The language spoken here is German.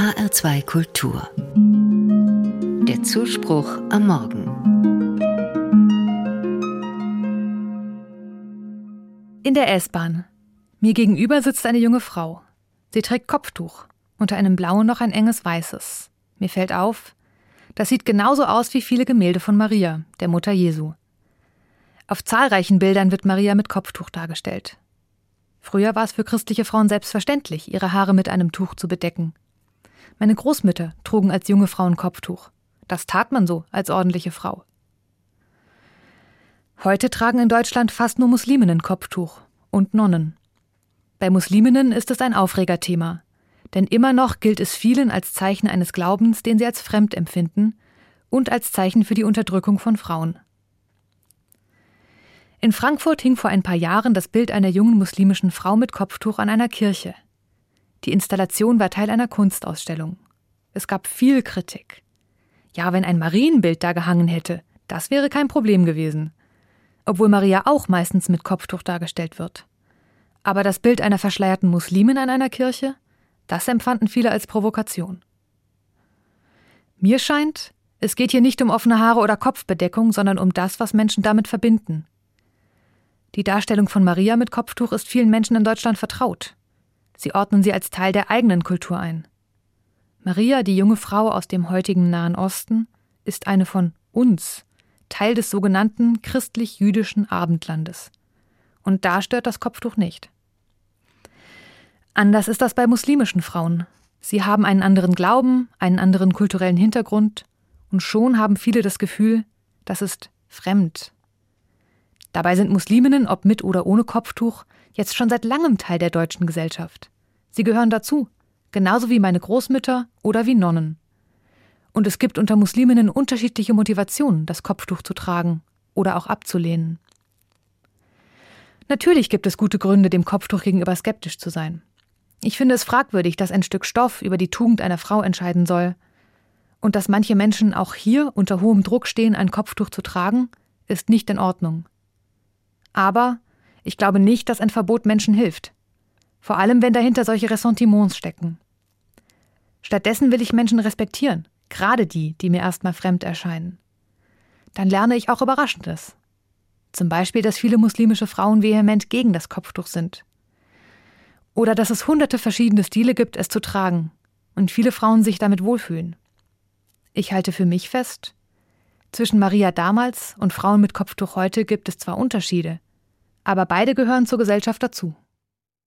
HR2 Kultur. Der Zuspruch am Morgen. In der S-Bahn. Mir gegenüber sitzt eine junge Frau. Sie trägt Kopftuch, unter einem blauen noch ein enges weißes. Mir fällt auf, das sieht genauso aus wie viele Gemälde von Maria, der Mutter Jesu. Auf zahlreichen Bildern wird Maria mit Kopftuch dargestellt. Früher war es für christliche Frauen selbstverständlich, ihre Haare mit einem Tuch zu bedecken. Meine Großmütter trugen als junge Frauen Kopftuch. Das tat man so als ordentliche Frau. Heute tragen in Deutschland fast nur Musliminnen Kopftuch und Nonnen. Bei Musliminnen ist es ein Aufregerthema, denn immer noch gilt es vielen als Zeichen eines Glaubens, den sie als fremd empfinden, und als Zeichen für die Unterdrückung von Frauen. In Frankfurt hing vor ein paar Jahren das Bild einer jungen muslimischen Frau mit Kopftuch an einer Kirche. Die Installation war Teil einer Kunstausstellung. Es gab viel Kritik. Ja, wenn ein Marienbild da gehangen hätte, das wäre kein Problem gewesen. Obwohl Maria auch meistens mit Kopftuch dargestellt wird. Aber das Bild einer verschleierten Muslimin an einer Kirche, das empfanden viele als Provokation. Mir scheint, es geht hier nicht um offene Haare oder Kopfbedeckung, sondern um das, was Menschen damit verbinden. Die Darstellung von Maria mit Kopftuch ist vielen Menschen in Deutschland vertraut. Sie ordnen sie als Teil der eigenen Kultur ein. Maria, die junge Frau aus dem heutigen Nahen Osten, ist eine von uns, Teil des sogenannten christlich-jüdischen Abendlandes. Und da stört das Kopftuch nicht. Anders ist das bei muslimischen Frauen. Sie haben einen anderen Glauben, einen anderen kulturellen Hintergrund, und schon haben viele das Gefühl, das ist fremd, Dabei sind Musliminnen, ob mit oder ohne Kopftuch, jetzt schon seit langem Teil der deutschen Gesellschaft. Sie gehören dazu, genauso wie meine Großmütter oder wie Nonnen. Und es gibt unter Musliminnen unterschiedliche Motivationen, das Kopftuch zu tragen oder auch abzulehnen. Natürlich gibt es gute Gründe, dem Kopftuch gegenüber skeptisch zu sein. Ich finde es fragwürdig, dass ein Stück Stoff über die Tugend einer Frau entscheiden soll. Und dass manche Menschen auch hier unter hohem Druck stehen, ein Kopftuch zu tragen, ist nicht in Ordnung. Aber ich glaube nicht, dass ein Verbot Menschen hilft. Vor allem, wenn dahinter solche Ressentiments stecken. Stattdessen will ich Menschen respektieren, gerade die, die mir erstmal fremd erscheinen. Dann lerne ich auch Überraschendes. Zum Beispiel, dass viele muslimische Frauen vehement gegen das Kopftuch sind. Oder dass es hunderte verschiedene Stile gibt, es zu tragen und viele Frauen sich damit wohlfühlen. Ich halte für mich fest, zwischen Maria damals und Frauen mit Kopftuch heute gibt es zwar Unterschiede, aber beide gehören zur Gesellschaft dazu.